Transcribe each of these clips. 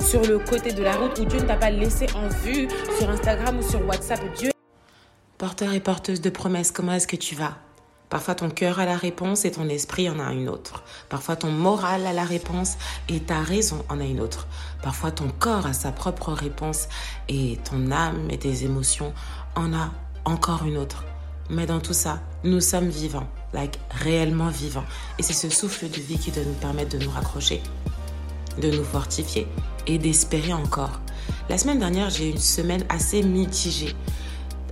sur le côté de la route ou Dieu ne t'a pas laissé en vue sur Instagram ou sur WhatsApp. Dieu Porteur et porteuse de promesses, comment est-ce que tu vas? Parfois ton cœur a la réponse et ton esprit en a une autre. Parfois ton moral a la réponse et ta raison en a une autre. Parfois ton corps a sa propre réponse et ton âme et tes émotions en a encore une autre. Mais dans tout ça, nous sommes vivants, like réellement vivants. Et c'est ce souffle de vie qui doit nous permettre de nous raccrocher, de nous fortifier et d'espérer encore. La semaine dernière, j'ai eu une semaine assez mitigée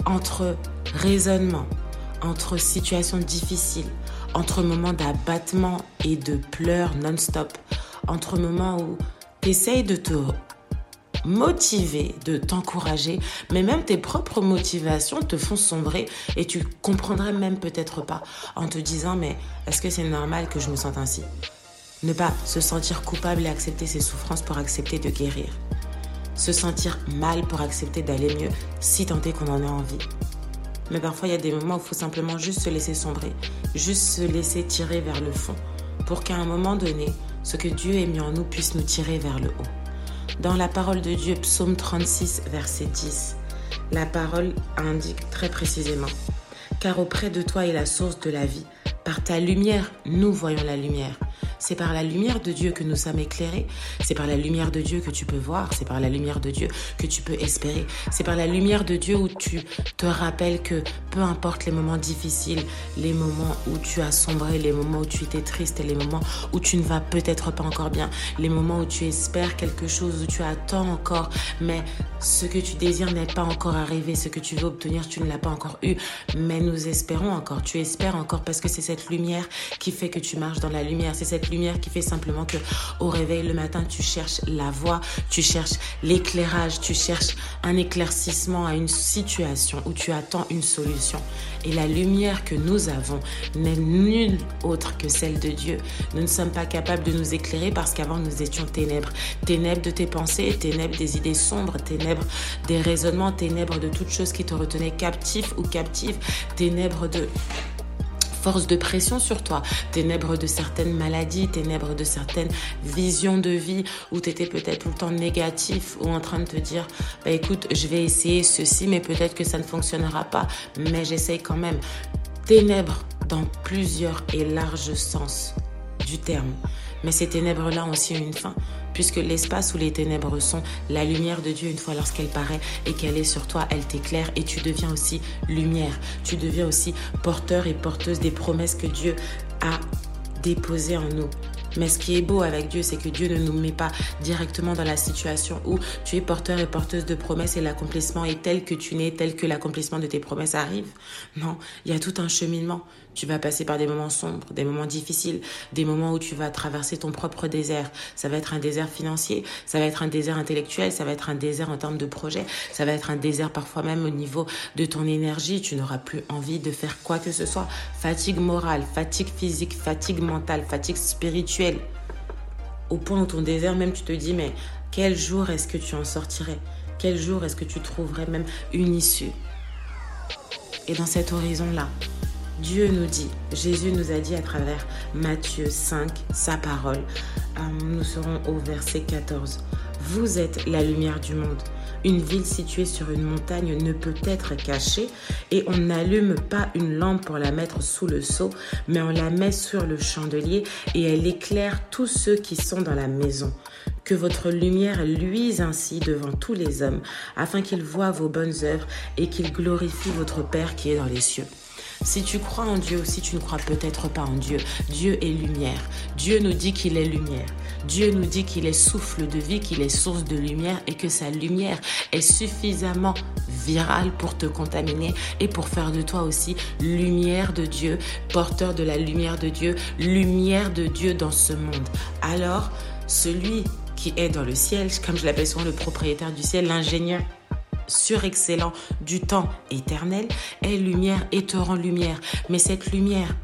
entre raisonnement, entre situations difficiles, entre moments d'abattement et de pleurs non-stop, entre moments où tu essayes de te motiver, de t'encourager, mais même tes propres motivations te font sombrer et tu comprendrais même peut-être pas en te disant mais est-ce que c'est normal que je me sente ainsi? Ne pas se sentir coupable et accepter ses souffrances pour accepter de guérir. Se sentir mal pour accepter d'aller mieux si tant est qu'on en a envie. Mais parfois, il y a des moments où il faut simplement juste se laisser sombrer, juste se laisser tirer vers le fond, pour qu'à un moment donné, ce que Dieu ait mis en nous puisse nous tirer vers le haut. Dans la parole de Dieu, psaume 36, verset 10, la parole indique très précisément, car auprès de toi est la source de la vie. Par ta lumière, nous voyons la lumière. C'est par la lumière de Dieu que nous sommes éclairés. C'est par la lumière de Dieu que tu peux voir. C'est par la lumière de Dieu que tu peux espérer. C'est par la lumière de Dieu où tu te rappelles que peu importe les moments difficiles, les moments où tu as sombré, les moments où tu étais triste, les moments où tu ne vas peut-être pas encore bien, les moments où tu espères quelque chose, où tu attends encore, mais ce que tu désires n'est pas encore arrivé, ce que tu veux obtenir, tu ne l'as pas encore eu, mais nous espérons encore, tu espères encore parce que c'est cette lumière qui fait que tu marches dans la lumière, c'est cette lumière qui fait simplement que au réveil le matin, tu cherches la voie, tu cherches l'éclairage, tu cherches un éclaircissement à une situation où tu attends une solution. Et la lumière que nous avons n'est nulle autre que celle de Dieu. Nous ne sommes pas capables de nous éclairer parce qu'avant nous étions ténèbres. Ténèbres de tes pensées, ténèbres des idées sombres, ténèbres des raisonnements, ténèbres de toutes choses qui te retenaient captif ou captive, ténèbres de force de pression sur toi, ténèbres de certaines maladies, ténèbres de certaines visions de vie où tu étais peut-être tout le temps négatif ou en train de te dire, bah écoute, je vais essayer ceci, mais peut-être que ça ne fonctionnera pas, mais j'essaye quand même. Ténèbres dans plusieurs et larges sens du terme. Mais ces ténèbres-là ont aussi une fin, puisque l'espace où les ténèbres sont, la lumière de Dieu, une fois lorsqu'elle paraît et qu'elle est sur toi, elle t'éclaire et tu deviens aussi lumière. Tu deviens aussi porteur et porteuse des promesses que Dieu a déposées en nous. Mais ce qui est beau avec Dieu, c'est que Dieu ne nous met pas directement dans la situation où tu es porteur et porteuse de promesses et l'accomplissement est tel que tu n'es, tel que l'accomplissement de tes promesses arrive. Non, il y a tout un cheminement. Tu vas passer par des moments sombres, des moments difficiles, des moments où tu vas traverser ton propre désert. Ça va être un désert financier, ça va être un désert intellectuel, ça va être un désert en termes de projet, ça va être un désert parfois même au niveau de ton énergie. Tu n'auras plus envie de faire quoi que ce soit. Fatigue morale, fatigue physique, fatigue mentale, fatigue spirituelle. Au point où ton désert même tu te dis mais quel jour est-ce que tu en sortirais? Quel jour est-ce que tu trouverais même une issue? Et dans cet horizon-là, Dieu nous dit, Jésus nous a dit à travers Matthieu 5, sa parole, euh, nous serons au verset 14, Vous êtes la lumière du monde. Une ville située sur une montagne ne peut être cachée et on n'allume pas une lampe pour la mettre sous le seau, mais on la met sur le chandelier et elle éclaire tous ceux qui sont dans la maison. Que votre lumière luise ainsi devant tous les hommes, afin qu'ils voient vos bonnes œuvres et qu'ils glorifient votre Père qui est dans les cieux. Si tu crois en Dieu ou si tu ne crois peut-être pas en Dieu, Dieu est lumière. Dieu nous dit qu'il est lumière. Dieu nous dit qu'il est souffle de vie, qu'il est source de lumière et que sa lumière est suffisamment virale pour te contaminer et pour faire de toi aussi lumière de Dieu, porteur de la lumière de Dieu, lumière de Dieu dans ce monde. Alors, celui qui est dans le ciel, comme je l'appelle souvent le propriétaire du ciel, l'ingénieur surexcellent du temps éternel, est lumière et te rend lumière. Mais cette lumière,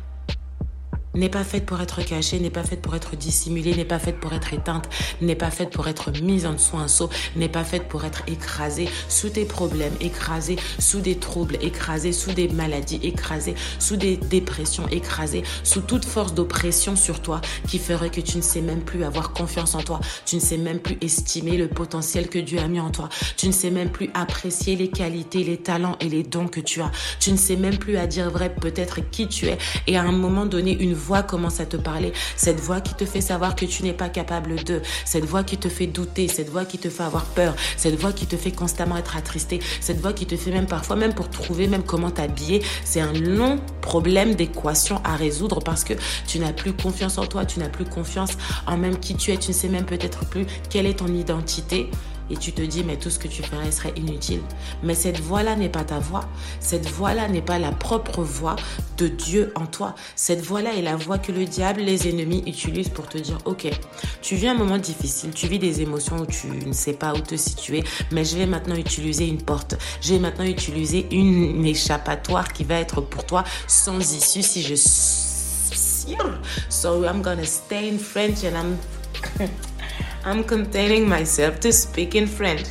n'est pas faite pour être cachée, n'est pas faite pour être dissimulée, n'est pas faite pour être éteinte, n'est pas faite pour être mise en dessous un seau, n'est pas faite pour être écrasée sous tes problèmes, écrasée sous des troubles, écrasée sous des maladies, écrasée sous des dépressions, écrasée sous toute force d'oppression sur toi qui ferait que tu ne sais même plus avoir confiance en toi, tu ne sais même plus estimer le potentiel que Dieu a mis en toi, tu ne sais même plus apprécier les qualités, les talents et les dons que tu as, tu ne sais même plus à dire vrai peut-être qui tu es. Et à un moment donné une voix commence à te parler, cette voix qui te fait savoir que tu n'es pas capable de, cette voix qui te fait douter, cette voix qui te fait avoir peur, cette voix qui te fait constamment être attristé, cette voix qui te fait même parfois, même pour trouver même comment t'habiller, c'est un long problème d'équation à résoudre parce que tu n'as plus confiance en toi, tu n'as plus confiance en même qui tu es, tu ne sais même peut-être plus quelle est ton identité et tu te dis mais tout ce que tu ferais serait inutile. Mais cette voix-là n'est pas ta voix. Cette voix-là n'est pas la propre voix de Dieu en toi. Cette voix-là est la voix que le diable, les ennemis utilisent pour te dire ok, tu vis un moment difficile, tu vis des émotions où tu ne sais pas où te situer, mais je vais maintenant utiliser une porte. Je vais maintenant utiliser une échappatoire qui va être pour toi sans issue si je So I'm gonna stay in French and I'm I'm containing myself to speak in French.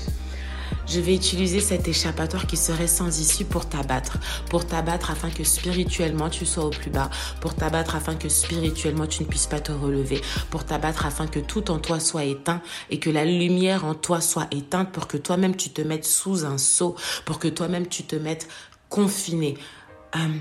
Je vais utiliser cet échappatoire qui serait sans issue pour t'abattre. Pour t'abattre afin que spirituellement tu sois au plus bas. Pour t'abattre afin que spirituellement tu ne puisses pas te relever. Pour t'abattre afin que tout en toi soit éteint et que la lumière en toi soit éteinte pour que toi-même tu te mettes sous un seau. Pour que toi-même tu te mettes confiné. Um,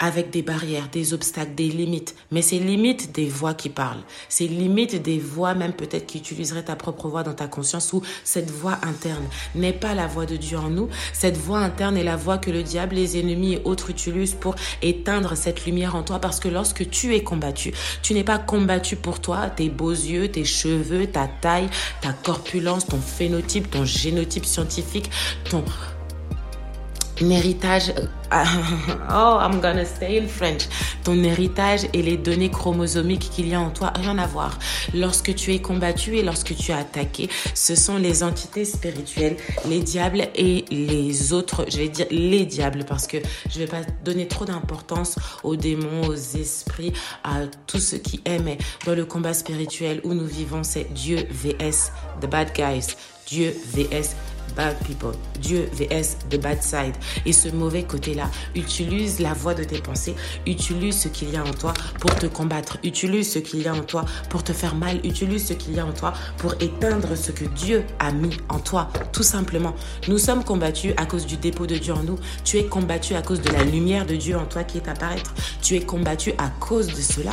avec des barrières, des obstacles, des limites. Mais c'est limite des voix qui parlent. C'est limite des voix même peut-être qui utiliseraient ta propre voix dans ta conscience ou cette voix interne n'est pas la voix de Dieu en nous. Cette voix interne est la voix que le diable, les ennemis et autres utilisent pour éteindre cette lumière en toi parce que lorsque tu es combattu, tu n'es pas combattu pour toi, tes beaux yeux, tes cheveux, ta taille, ta corpulence, ton phénotype, ton génotype scientifique, ton héritage. Euh, oh, I'm gonna stay in French. Ton héritage et les données chromosomiques qu'il y a en toi, rien à voir. Lorsque tu es combattu et lorsque tu es attaqué, ce sont les entités spirituelles, les diables et les autres, je vais dire les diables parce que je vais pas donner trop d'importance aux démons, aux esprits, à tout ce qui est, mais dans le combat spirituel où nous vivons, c'est Dieu vs the bad guys. Dieu vs bad people. Dieu vs the bad side. Et ce mauvais côté-là, utilise la voix de tes pensées, utilise ce qu'il y a en toi pour te combattre, utilise ce qu'il y a en toi pour te faire mal, utilise ce qu'il y a en toi pour éteindre ce que Dieu a mis en toi, tout simplement. Nous sommes combattus à cause du dépôt de Dieu en nous. Tu es combattu à cause de la lumière de Dieu en toi qui est apparaître. Tu es combattu à cause de cela.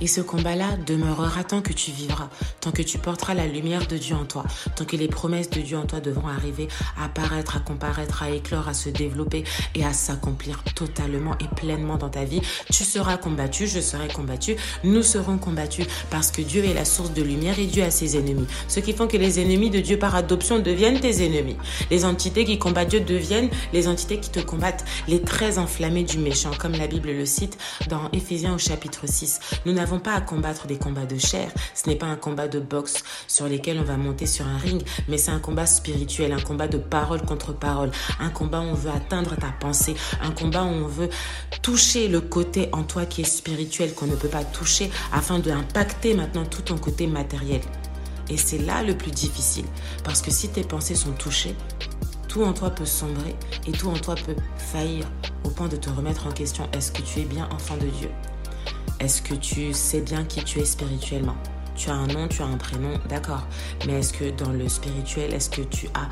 Et ce combat-là demeurera tant que tu vivras, tant que tu porteras la lumière de Dieu en toi, tant que les promesses de Dieu en toi devront arriver à apparaître, à comparaître, à éclore, à se développer et à s'accomplir totalement et pleinement dans ta vie. Tu seras combattu, je serai combattu, nous serons combattus parce que Dieu est la source de lumière et Dieu a ses ennemis. Ce qui font que les ennemis de Dieu par adoption deviennent tes ennemis. Les entités qui combattent Dieu deviennent les entités qui te combattent, les très enflammés du méchant, comme la Bible le cite dans Éphésiens au chapitre 6. Nous n'avons pas à combattre des combats de chair. Ce n'est pas un combat de boxe sur lesquels on va monter sur un ring, mais c'est un combat spirituel, un combat de parole contre parole, un combat où on veut atteindre ta pensée, un combat où on veut toucher le côté en toi qui est spirituel qu'on ne peut pas toucher afin d'impacter maintenant tout ton côté matériel. Et c'est là le plus difficile, parce que si tes pensées sont touchées, tout en toi peut sombrer et tout en toi peut faillir au point de te remettre en question. Est-ce que tu es bien enfant de Dieu? Est-ce que tu sais bien qui tu es spirituellement? Tu as un nom, tu as un prénom, d'accord. Mais est-ce que dans le spirituel, est-ce que tu as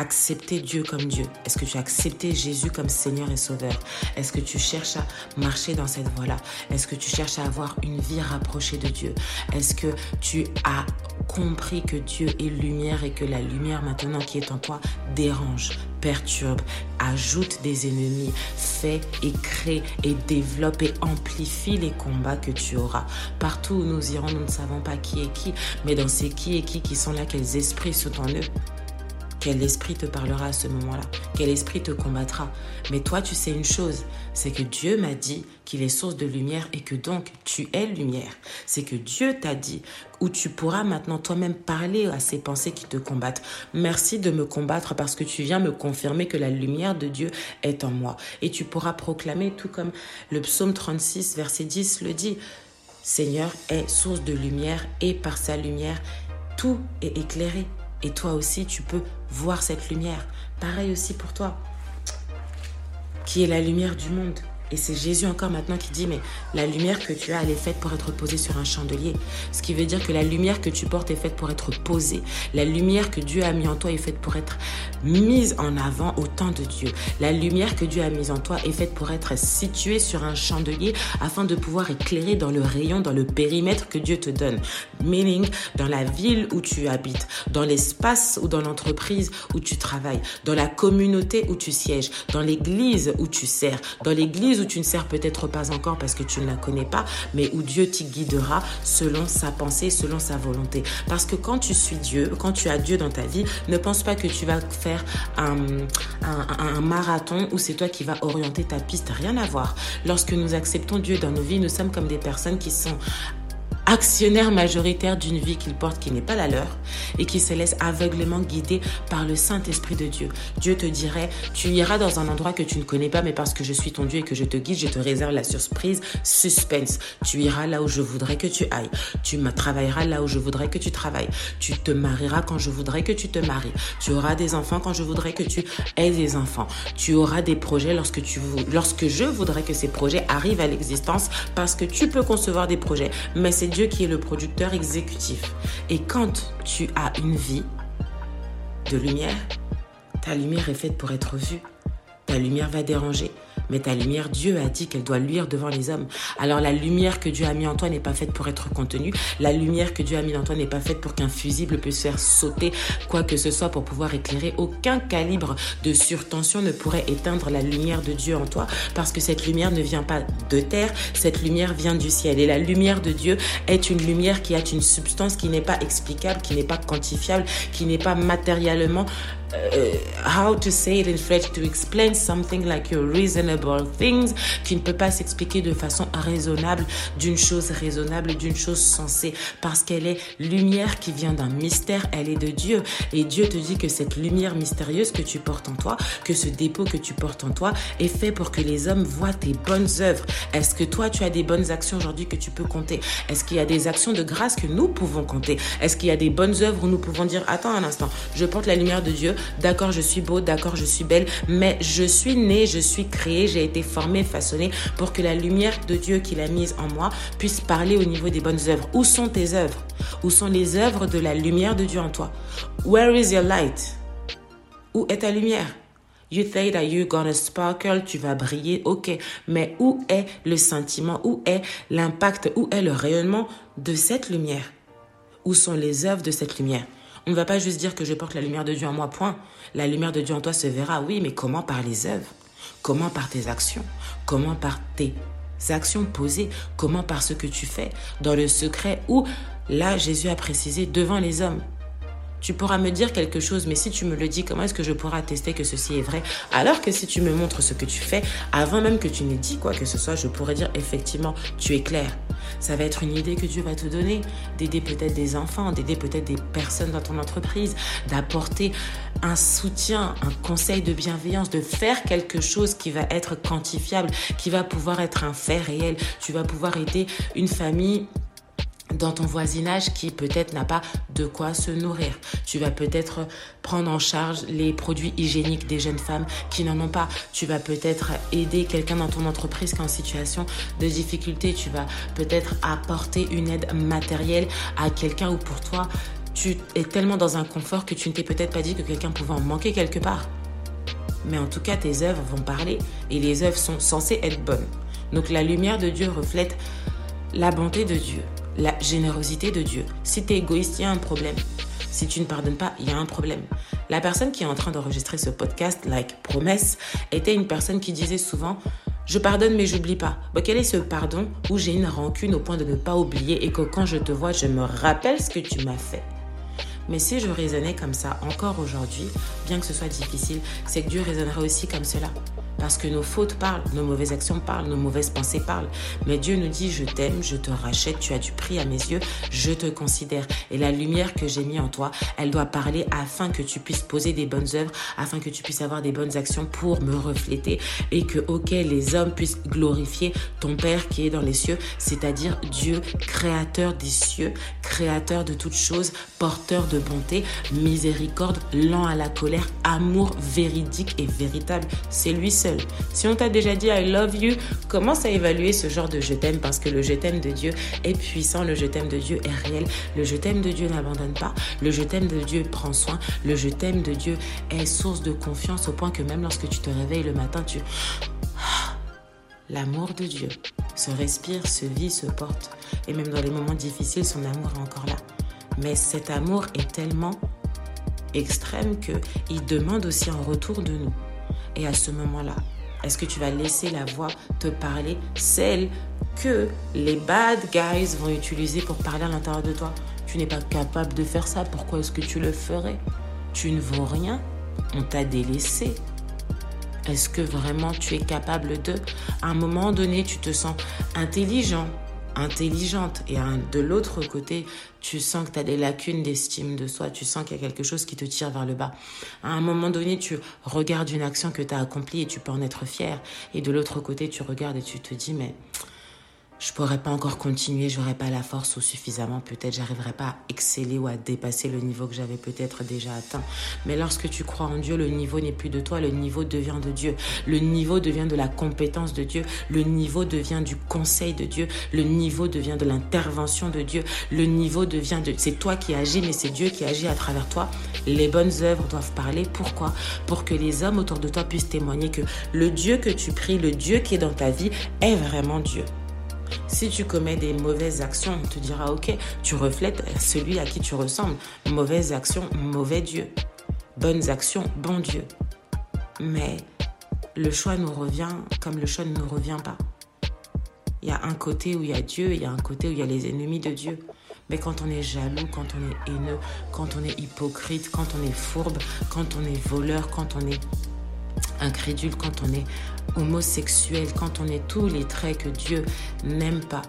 accepté Dieu comme Dieu? Est-ce que tu as accepté Jésus comme Seigneur et Sauveur? Est-ce que tu cherches à marcher dans cette voie-là? Est-ce que tu cherches à avoir une vie rapprochée de Dieu? Est-ce que tu as compris que Dieu est lumière et que la lumière maintenant qui est en toi dérange, perturbe, ajoute des ennemis, fait et crée et développe et amplifie les combats que tu auras? Partout où nous irons, nous ne savons pas qui est qui, mais dans ces qui et qui qui sont là, quels esprits sont en eux? Quel esprit te parlera à ce moment-là, quel esprit te combattra? Mais toi, tu sais une chose, c'est que Dieu m'a dit qu'il est source de lumière et que donc tu es lumière. C'est que Dieu t'a dit où tu pourras maintenant toi-même parler à ces pensées qui te combattent. Merci de me combattre parce que tu viens me confirmer que la lumière de Dieu est en moi. Et tu pourras proclamer, tout comme le psaume 36, verset 10 le dit, Seigneur est source de lumière et par sa lumière, tout est éclairé. Et toi aussi, tu peux voir cette lumière. Pareil aussi pour toi, qui est la lumière du monde. Et c'est Jésus encore maintenant qui dit, mais la lumière que tu as, elle est faite pour être posée sur un chandelier. Ce qui veut dire que la lumière que tu portes est faite pour être posée. La lumière que Dieu a mis en toi est faite pour être mise en avant au temps de Dieu. La lumière que Dieu a mise en toi est faite pour être située sur un chandelier afin de pouvoir éclairer dans le rayon, dans le périmètre que Dieu te donne. Meaning, dans la ville où tu habites, dans l'espace ou dans l'entreprise où tu travailles, dans la communauté où tu sièges, dans l'église où tu sers, dans l'église où tu ne sers peut-être pas encore parce que tu ne la connais pas, mais où Dieu t'y guidera selon sa pensée, selon sa volonté. Parce que quand tu suis Dieu, quand tu as Dieu dans ta vie, ne pense pas que tu vas faire un, marathon où c'est toi qui vas orienter ta piste. Rien à voir. Lorsque nous acceptons Dieu dans nos vies, nous sommes comme des personnes qui sont actionnaire majoritaire d'une vie qu'ils portent qui n'est pas la leur et qui se laisse aveuglément guider par le Saint-Esprit de Dieu. Dieu te dirait, tu iras dans un endroit que tu ne connais pas, mais parce que je suis ton Dieu et que je te guide, je te réserve la surprise, suspense. Tu iras là où je voudrais que tu ailles. Tu travailleras là où je voudrais que tu travailles. Tu te marieras quand je voudrais que tu te maries. Tu auras des enfants quand je voudrais que tu aies des enfants. Tu auras des projets lorsque tu lorsque je voudrais que ces projets arrivent à l'existence parce que tu peux concevoir des projets, mais c'est Dieu qui est le producteur exécutif. Et quand tu as une vie de lumière, ta lumière est faite pour être vue. Ta lumière va déranger. Mais ta lumière, Dieu a dit qu'elle doit luire devant les hommes. Alors la lumière que Dieu a mis en toi n'est pas faite pour être contenue. La lumière que Dieu a mis en toi n'est pas faite pour qu'un fusible puisse faire sauter quoi que ce soit pour pouvoir éclairer. Aucun calibre de surtension ne pourrait éteindre la lumière de Dieu en toi parce que cette lumière ne vient pas de terre, cette lumière vient du ciel. Et la lumière de Dieu est une lumière qui a une substance qui n'est pas explicable, qui n'est pas quantifiable, qui n'est pas matériellement Uh, how to say it in French to explain something like your reasonable things qui ne peut pas s'expliquer de façon raisonnable d'une chose raisonnable d'une chose sensée parce qu'elle est lumière qui vient d'un mystère elle est de Dieu. Et Dieu te dit que cette lumière mystérieuse que tu portes en toi que ce dépôt que tu portes en toi est fait pour que les hommes voient tes bonnes œuvres. Est-ce que toi tu as des bonnes actions aujourd'hui que tu peux compter? Est-ce qu'il y a des actions de grâce que nous pouvons compter? Est-ce qu'il y a des bonnes œuvres où nous pouvons dire attends un instant je porte la lumière de Dieu D'accord, je suis beau, d'accord, je suis belle, mais je suis né, je suis créé, j'ai été formé, façonné pour que la lumière de Dieu qu'il a mise en moi puisse parler au niveau des bonnes œuvres. Où sont tes œuvres? Où sont les œuvres de la lumière de Dieu en toi? Where is your light? Où est ta lumière? You think that you're gonna sparkle, tu vas briller, ok. Mais où est le sentiment? Où est l'impact? Où est le rayonnement de cette lumière? Où sont les œuvres de cette lumière? On ne va pas juste dire que je porte la lumière de Dieu en moi, point. La lumière de Dieu en toi se verra, oui, mais comment par les œuvres? Comment par tes actions? Comment par tes actions posées? Comment par ce que tu fais dans le secret? Où, là, Jésus a précisé, devant les hommes. Tu pourras me dire quelque chose, mais si tu me le dis, comment est-ce que je pourrai attester que ceci est vrai? Alors que si tu me montres ce que tu fais, avant même que tu n'aies dit quoi que ce soit, je pourrais dire effectivement, tu es clair. Ça va être une idée que Dieu va te donner, d'aider peut-être des enfants, d'aider peut-être des personnes dans ton entreprise, d'apporter un soutien, un conseil de bienveillance, de faire quelque chose qui va être quantifiable, qui va pouvoir être un fait réel. Tu vas pouvoir aider une famille dans ton voisinage qui peut-être n'a pas de quoi se nourrir. Tu vas peut-être prendre en charge les produits hygiéniques des jeunes femmes qui n'en ont pas. Tu vas peut-être aider quelqu'un dans ton entreprise qui est en situation de difficulté. Tu vas peut-être apporter une aide matérielle à quelqu'un ou pour toi, tu es tellement dans un confort que tu ne t'es peut-être pas dit que quelqu'un pouvait en manquer quelque part. Mais en tout cas, tes œuvres vont parler et les œuvres sont censées être bonnes. Donc la lumière de Dieu reflète la bonté de Dieu la générosité de Dieu. Si tu es égoïste, il y a un problème. Si tu ne pardonnes pas, il y a un problème. La personne qui est en train d'enregistrer ce podcast, like promesse, était une personne qui disait souvent je pardonne mais j'oublie pas. quel est ce pardon où j'ai une rancune au point de ne pas oublier et que quand je te vois, je me rappelle ce que tu m'as fait? Mais si je raisonnais comme ça encore aujourd'hui, bien que ce soit difficile, c'est que Dieu raisonnerait aussi comme cela. Parce que nos fautes parlent, nos mauvaises actions parlent, nos mauvaises pensées parlent. Mais Dieu nous dit, je t'aime, je te rachète, tu as du prix à mes yeux, je te considère. Et la lumière que j'ai mis en toi, elle doit parler afin que tu puisses poser des bonnes œuvres, afin que tu puisses avoir des bonnes actions pour me refléter et que, ok, les hommes puissent glorifier ton Père qui est dans les cieux, c'est-à-dire Dieu, créateur des cieux, créateur de toutes choses, porteur de bonté, miséricorde, lent à la colère, amour véridique et véritable. C'est lui seul si on t'a déjà dit I love you, commence à évaluer ce genre de je t'aime? Parce que le je t'aime de Dieu est puissant, le je t'aime de Dieu est réel, le je t'aime de Dieu n'abandonne pas, le je t'aime de Dieu prend soin, le je t'aime de Dieu est source de confiance au point que même lorsque tu te réveilles le matin, tu... L'amour de Dieu se respire, se vit, se porte. Et même dans les moments difficiles, son amour est encore là. Mais cet amour est tellement extrême qu'il demande aussi en retour de nous. Et à ce moment-là, est-ce que tu vas laisser la voix te parler, celle que les bad guys vont utiliser pour parler à l'intérieur de toi? Tu n'es pas capable de faire ça, pourquoi est-ce que tu le ferais? Tu ne vaux rien, on t'a délaissé. Est-ce que vraiment tu es capable de À un moment donné, tu te sens intelligent, intelligente et de l'autre côté, tu sens que tu as des lacunes d'estime de soi, tu sens qu'il y a quelque chose qui te tire vers le bas. À un moment donné, tu regardes une action que tu as accomplie et tu peux en être fier. Et de l'autre côté, tu regardes et tu te dis, mais je pourrais pas encore continuer, j'aurais pas la force ou suffisamment, peut-être j'arriverai pas à exceller ou à dépasser le niveau que j'avais peut-être déjà atteint. Mais lorsque tu crois en Dieu, le niveau n'est plus de toi, le niveau devient de Dieu. Le niveau devient de la compétence de Dieu, le niveau devient du conseil de Dieu, le niveau devient de l'intervention de Dieu, le niveau devient de c'est toi qui agis mais c'est Dieu qui agit à travers toi. Les bonnes œuvres doivent parler. Pourquoi? Pour que les hommes autour de toi puissent témoigner que le Dieu que tu pries, le Dieu qui est dans ta vie est vraiment Dieu. Si tu commets des mauvaises actions, on te dira, ok, tu reflètes celui à qui tu ressembles. Mauvaises actions, mauvais Dieu. Bonnes actions, bon Dieu. Mais le choix nous revient comme le choix ne nous revient pas. Il y a un côté où il y a Dieu, il y a un côté où il y a les ennemis de Dieu. Mais quand on est jaloux, quand on est haineux, quand on est hypocrite, quand on est fourbe, quand on est voleur, quand on est incrédule, quand on est homosexuel, quand on est tous les traits que Dieu n'aime pas.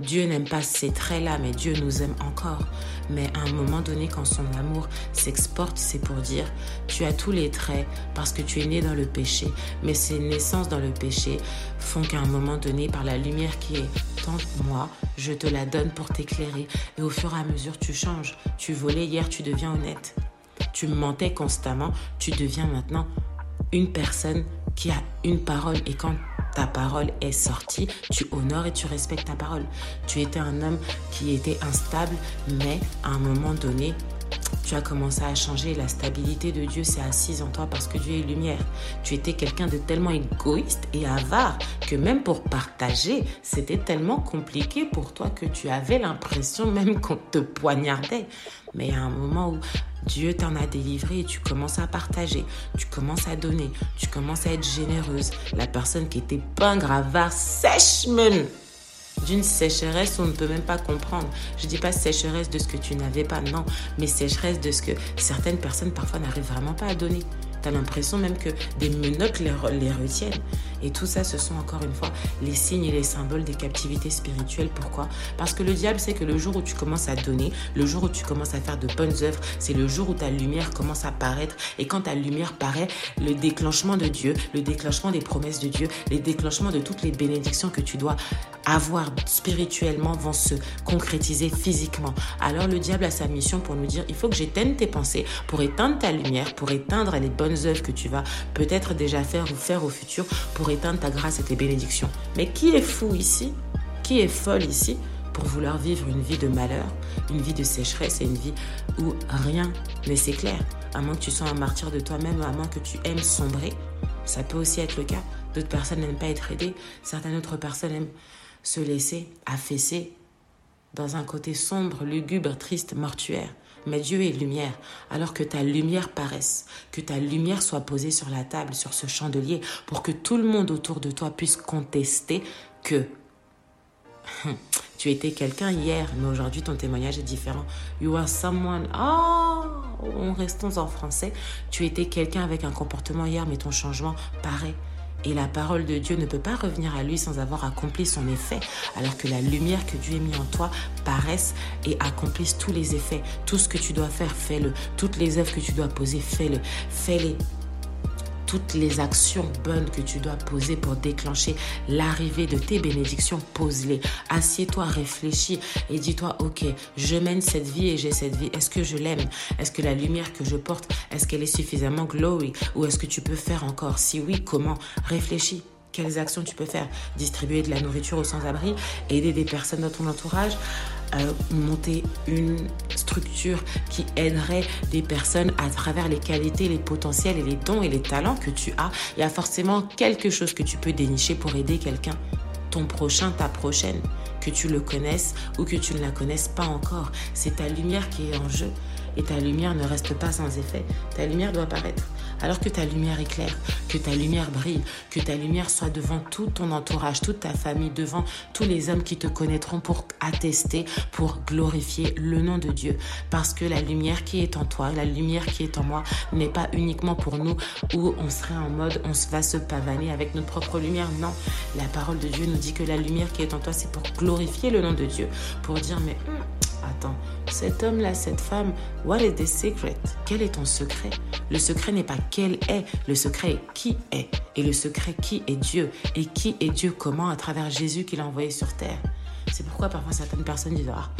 Dieu n'aime pas ces traits-là, mais Dieu nous aime encore. Mais à un moment donné, quand son amour s'exporte, c'est pour dire, tu as tous les traits parce que tu es né dans le péché. Mais ces naissances dans le péché font qu'à un moment donné, par la lumière qui est en moi, je te la donne pour t'éclairer. Et au fur et à mesure, tu changes. Tu volais hier, tu deviens honnête. Tu mentais constamment, tu deviens maintenant une personne qui a une parole et quand ta parole est sortie, tu honores et tu respectes ta parole. Tu étais un homme qui était instable, mais à un moment donné, tu as commencé à changer. La stabilité de Dieu s'est assise en toi parce que Dieu est lumière. Tu étais quelqu'un de tellement égoïste et avare que même pour partager, c'était tellement compliqué pour toi que tu avais l'impression même qu'on te poignardait. Mais à un moment où Dieu t'en a délivré et tu commences à partager, tu commences à donner, tu commences à être généreuse. La personne qui était pas avare, sèche même d'une sécheresse, on ne peut même pas comprendre. Je dis pas sécheresse de ce que tu n'avais pas, non, mais sécheresse de ce que certaines personnes parfois n'arrivent vraiment pas à donner. Tu as l'impression même que des menottes les retiennent. Et tout ça, ce sont encore une fois les signes et les symboles des captivités spirituelles. Pourquoi? Parce que le diable sait que le jour où tu commences à donner, le jour où tu commences à faire de bonnes œuvres, c'est le jour où ta lumière commence à paraître. Et quand ta lumière paraît, le déclenchement de Dieu, le déclenchement des promesses de Dieu, les déclenchements de toutes les bénédictions que tu dois avoir spirituellement vont se concrétiser physiquement. Alors le diable a sa mission pour nous dire, il faut que j'éteigne tes pensées, pour éteindre ta lumière, pour éteindre les bonnes œuvres que tu vas peut-être déjà faire ou faire au futur, pour éteindre ta grâce et tes bénédictions. Mais qui est fou ici Qui est folle ici pour vouloir vivre une vie de malheur, une vie de sécheresse et une vie où rien n'est s'éclaire? À moins que tu sois un martyr de toi-même, à moins que tu aimes sombrer, ça peut aussi être le cas. D'autres personnes n'aiment pas être aidées, certaines autres personnes aiment se laisser affaisser dans un côté sombre, lugubre, triste, mortuaire. Mais Dieu est lumière, alors que ta lumière paraisse, que ta lumière soit posée sur la table, sur ce chandelier, pour que tout le monde autour de toi puisse contester que tu étais quelqu'un hier, mais aujourd'hui ton témoignage est différent. You are someone. Oh, restons en français, tu étais quelqu'un avec un comportement hier, mais ton changement paraît. Et la parole de Dieu ne peut pas revenir à lui sans avoir accompli son effet, alors que la lumière que Dieu a mis en toi paraisse et accomplisse tous les effets. Tout ce que tu dois faire, fais-le. Toutes les œuvres que tu dois poser, fais-le. Fais-les toutes les actions bonnes que tu dois poser pour déclencher l'arrivée de tes bénédictions, pose-les. Assieds-toi, réfléchis et dis-toi, ok, je mène cette vie et j'ai cette vie. Est-ce que je l'aime? Est-ce que la lumière que je porte, est-ce qu'elle est suffisamment glowy Ou est-ce que tu peux faire encore? Si oui, comment? Réfléchis. Quelles actions tu peux faire? Distribuer de la nourriture aux sans-abri, aider des personnes dans ton entourage, monter une structure qui aiderait des personnes à travers les qualités, les potentiels et les dons et les talents que tu as. Il y a forcément quelque chose que tu peux dénicher pour aider quelqu'un, ton prochain, ta prochaine, que tu le connaisses ou que tu ne la connaisses pas encore. C'est ta lumière qui est en jeu et ta lumière ne reste pas sans effet. Ta lumière doit paraître alors que ta lumière éclaire, que ta lumière brille, que ta lumière soit devant tout ton entourage, toute ta famille, devant tous les hommes qui te connaîtront pour attester, pour glorifier le nom de Dieu. Parce que la lumière qui est en toi, la lumière qui est en moi, n'est pas uniquement pour nous où on serait en mode on va se pavaner avec notre propre lumière. Non, la parole de Dieu nous dit que la lumière qui est en toi, c'est pour glorifier le nom de Dieu, pour dire mais... Attends, cet homme-là, cette femme, what is the secret? Quel est ton secret? Le secret n'est pas quel est, le secret est qui est. Et le secret qui est Dieu? Et qui est Dieu? Comment? À travers Jésus qu'il a envoyé sur terre. C'est pourquoi parfois certaines personnes disent, ah,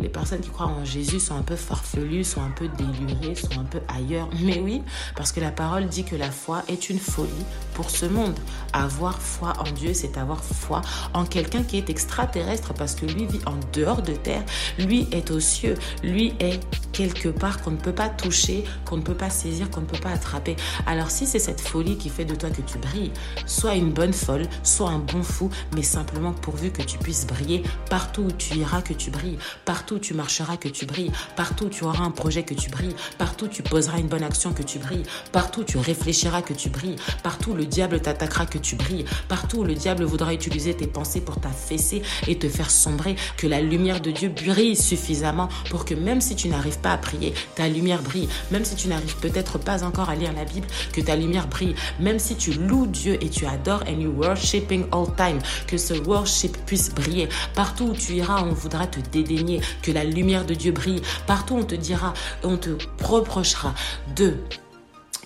les personnes qui croient en Jésus sont un peu farfelues, sont un peu délurées, sont un peu ailleurs. Mais oui, parce que la parole dit que la foi est une folie pour ce monde. Avoir foi en Dieu, c'est avoir foi en quelqu'un qui est extraterrestre parce que lui vit en dehors de terre, lui est aux cieux, lui est quelque part qu'on ne peut pas toucher, qu'on ne peut pas saisir, qu'on ne peut pas attraper. Alors si c'est cette folie qui fait de toi que tu brilles, sois une bonne folle, sois un bon fou, mais simplement pourvu que tu puisses briller partout où tu iras, que tu brilles, partout où tu marcheras, que tu brilles, partout tu auras un projet, que tu brilles, partout tu poseras une bonne action, que tu brilles, partout tu réfléchiras, que tu brilles, partout le diable t'attaquera, que tu brilles, partout où le diable voudra utiliser tes pensées pour t'affaisser et te faire sombrer, que la lumière de Dieu brille suffisamment pour que même si tu n'arrives à prier, ta lumière brille. Même si tu n'arrives peut-être pas encore à lire la Bible, que ta lumière brille. Même si tu loues Dieu et tu adores and you worshiping all time, que ce worship puisse briller. Partout où tu iras, on voudra te dédaigner, que la lumière de Dieu brille. Partout on te dira, on te reprochera de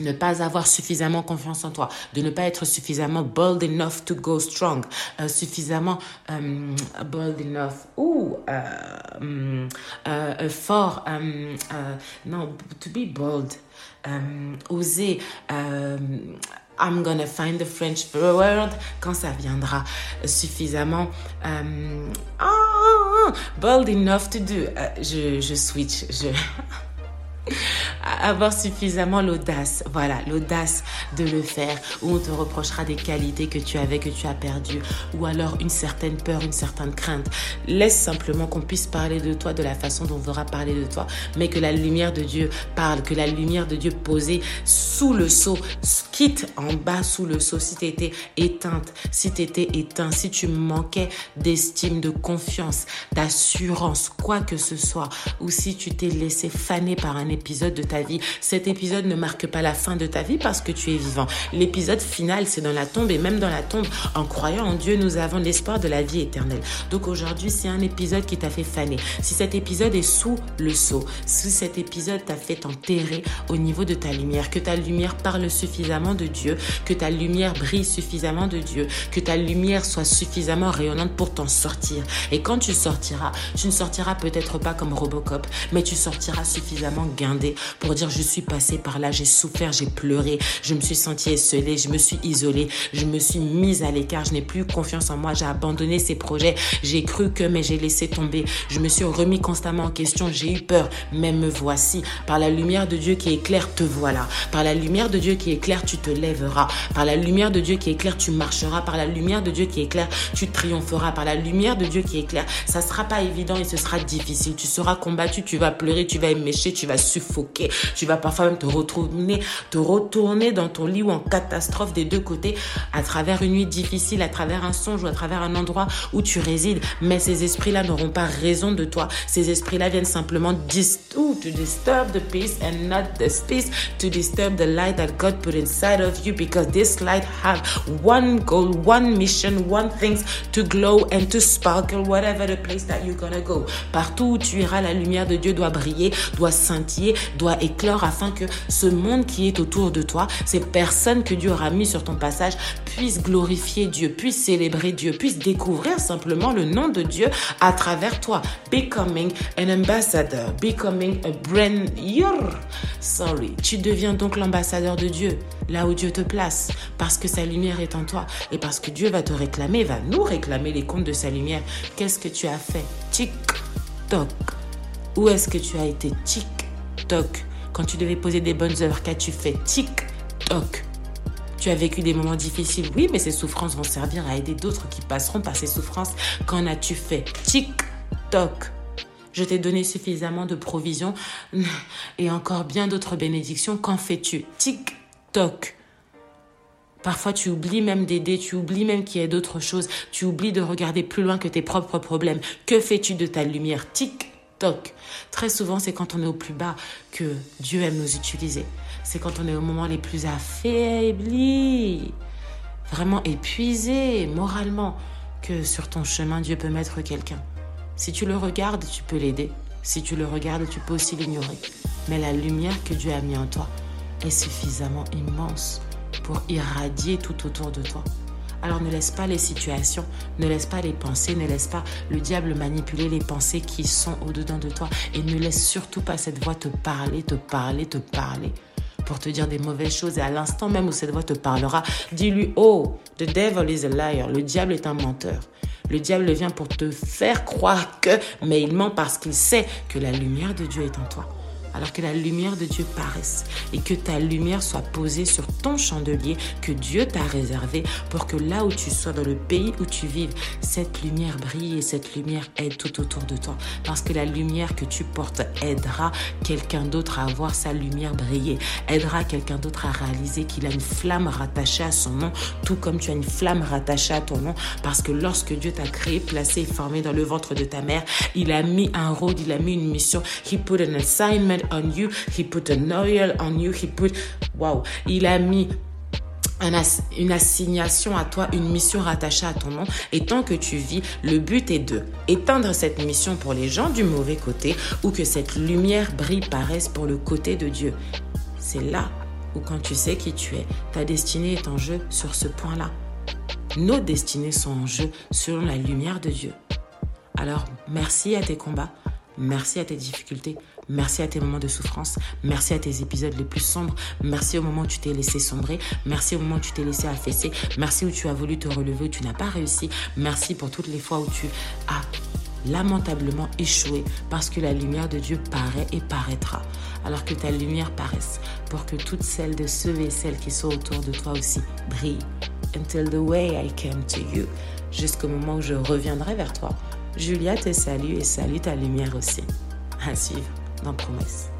ne pas avoir suffisamment confiance en toi, de ne pas être suffisamment bold enough to go strong, euh, suffisamment euh, bold enough, ou euh, fort, non, to be bold, oser. I'm gonna find the French word quand ça viendra suffisamment bold enough to do. je, je switch, avoir suffisamment l'audace, voilà, l'audace de le faire, où on te reprochera des qualités que tu avais, que tu as perdues, ou alors une certaine peur, une certaine crainte. Laisse simplement qu'on puisse parler de toi de la façon dont on voudra parler de toi, mais que la lumière de Dieu parle, que la lumière de Dieu posée sous le seau, quitte en bas sous le seau, si tu étais éteinte, si tu étais éteint, si tu manquais d'estime, de confiance, d'assurance, quoi que ce soit, ou si tu t'es laissé faner par un épisode de ta vie. Cet épisode ne marque pas la fin de ta vie parce que tu es vivant. L'épisode final, c'est dans la tombe et même dans la tombe, en croyant en Dieu, nous avons l'espoir de la vie éternelle. Donc aujourd'hui, c'est un épisode qui t'a fait faner. Si cet épisode est sous le seau, si cet épisode t'a fait enterrer au niveau de ta lumière, que ta lumière parle suffisamment de Dieu, que ta lumière brille suffisamment de Dieu, que ta lumière soit suffisamment rayonnante pour t'en sortir. Et quand tu sortiras, tu ne sortiras peut-être pas comme Robocop, mais tu sortiras suffisamment guindé pour dire je suis passé par là, j'ai souffert, j'ai pleuré, je me suis sentie esselée, je me suis isolée, je me suis mise à l'écart, je n'ai plus confiance en moi, j'ai abandonné ces projets, j'ai cru que mais j'ai laissé tomber, je me suis remis constamment en question, j'ai eu peur, mais me voici. Par la lumière de Dieu qui éclaire, te voilà. Par la lumière de Dieu qui éclaire, tu te lèveras. Par la lumière de Dieu qui éclaire, tu marcheras. Par la lumière de Dieu qui éclaire, tu triompheras. Par la lumière de Dieu qui éclaire, ça sera pas évident et ce sera difficile. Tu seras combattu, tu vas pleurer, tu vas émécher, tu vas suffoquer. Tu vas parfois même te retourner, te retourner dans ton lit ou en catastrophe des deux côtés à travers une nuit difficile, à travers un songe ou à travers un endroit où tu résides. Mais ces esprits-là n'auront pas raison de toi. Ces esprits-là viennent simplement dis to disturb the peace and not the peace, to disturb the light that God put inside of you because this light have one goal, one mission, one things to glow and to sparkle whatever the place that you're gonna go. Partout où tu iras, la lumière de Dieu doit briller, doit scintiller, doit éclore afin que ce monde qui est autour de toi, ces personnes que Dieu aura mis sur ton passage, puissent glorifier Dieu, puissent célébrer Dieu, puissent découvrir simplement le nom de Dieu à travers toi. Becoming an ambassador, becoming a brand. Sorry. Tu deviens donc l'ambassadeur de Dieu, là où Dieu te place, parce que sa lumière est en toi et parce que Dieu va te réclamer, va nous réclamer les comptes de sa lumière. Qu'est-ce que tu as fait? Tic, toc. Où est-ce que tu as été? Tic, toc. Quand tu devais poser des bonnes œuvres, qu'as-tu fait? Tic, toc. Tu as vécu des moments difficiles, oui, mais ces souffrances vont servir à aider d'autres qui passeront par ces souffrances. Qu'en as-tu fait? Tic, toc. Je t'ai donné suffisamment de provisions et encore bien d'autres bénédictions. Qu'en fais-tu? Tic, toc. Parfois, tu oublies même d'aider, tu oublies même qu'il y a d'autres choses, tu oublies de regarder plus loin que tes propres problèmes. Que fais-tu de ta lumière? Tic, toc. Très souvent, c'est quand on est au plus bas que Dieu aime nous utiliser. C'est quand on est au moment les plus affaiblis, vraiment épuisé moralement, que sur ton chemin, Dieu peut mettre quelqu'un. Si tu le regardes, tu peux l'aider. Si tu le regardes, tu peux aussi l'ignorer. Mais la lumière que Dieu a mis en toi est suffisamment immense pour irradier tout autour de toi. Alors ne laisse pas les situations, ne laisse pas les pensées, ne laisse pas le diable manipuler les pensées qui sont au-dedans de toi et ne laisse surtout pas cette voix te parler, te parler, te parler pour te dire des mauvaises choses et à l'instant même où cette voix te parlera, dis-lui "Oh, the devil is a liar." Le diable est un menteur. Le diable vient pour te faire croire que, mais il ment parce qu'il sait que la lumière de Dieu est en toi alors que la lumière de Dieu paraisse et que ta lumière soit posée sur ton chandelier que Dieu t'a réservé pour que là où tu sois, dans le pays où tu vives, cette lumière brille et cette lumière aide tout autour de toi. Parce que la lumière que tu portes aidera quelqu'un d'autre à voir sa lumière briller, aidera quelqu'un d'autre à réaliser qu'il a une flamme rattachée à son nom, tout comme tu as une flamme rattachée à ton nom. Parce que lorsque Dieu t'a créé, placé et formé dans le ventre de ta mère, il a mis un rôle, il a mis une mission. He put an assignment on you. He put an oil on you. He put, wow, il a mis une assignation à toi, une mission rattachée à ton nom. Et tant que tu vis, le but est de éteindre cette mission pour les gens du mauvais côté ou que cette lumière brille, paraisse pour le côté de Dieu. C'est là où quand tu sais qui tu es, ta destinée est en jeu sur ce point-là. Nos destinées sont en jeu selon la lumière de Dieu. Alors, merci à tes combats, merci à tes difficultés, Merci à tes moments de souffrance. Merci à tes épisodes les plus sombres. Merci au moment où tu t'es laissé sombrer. Merci au moment où tu t'es laissé affaisser. Merci où tu as voulu te relever, où tu n'as pas réussi. Merci pour toutes les fois où tu as lamentablement échoué parce que la lumière de Dieu paraît et paraîtra. Alors que ta lumière paraisse pour que toutes celles de ceux et celles qui sont autour de toi aussi brillent. Until the way I came to you. Jusqu'au moment où je reviendrai vers toi. Julia te salue et salue ta lumière aussi. À suivre dans Promesse.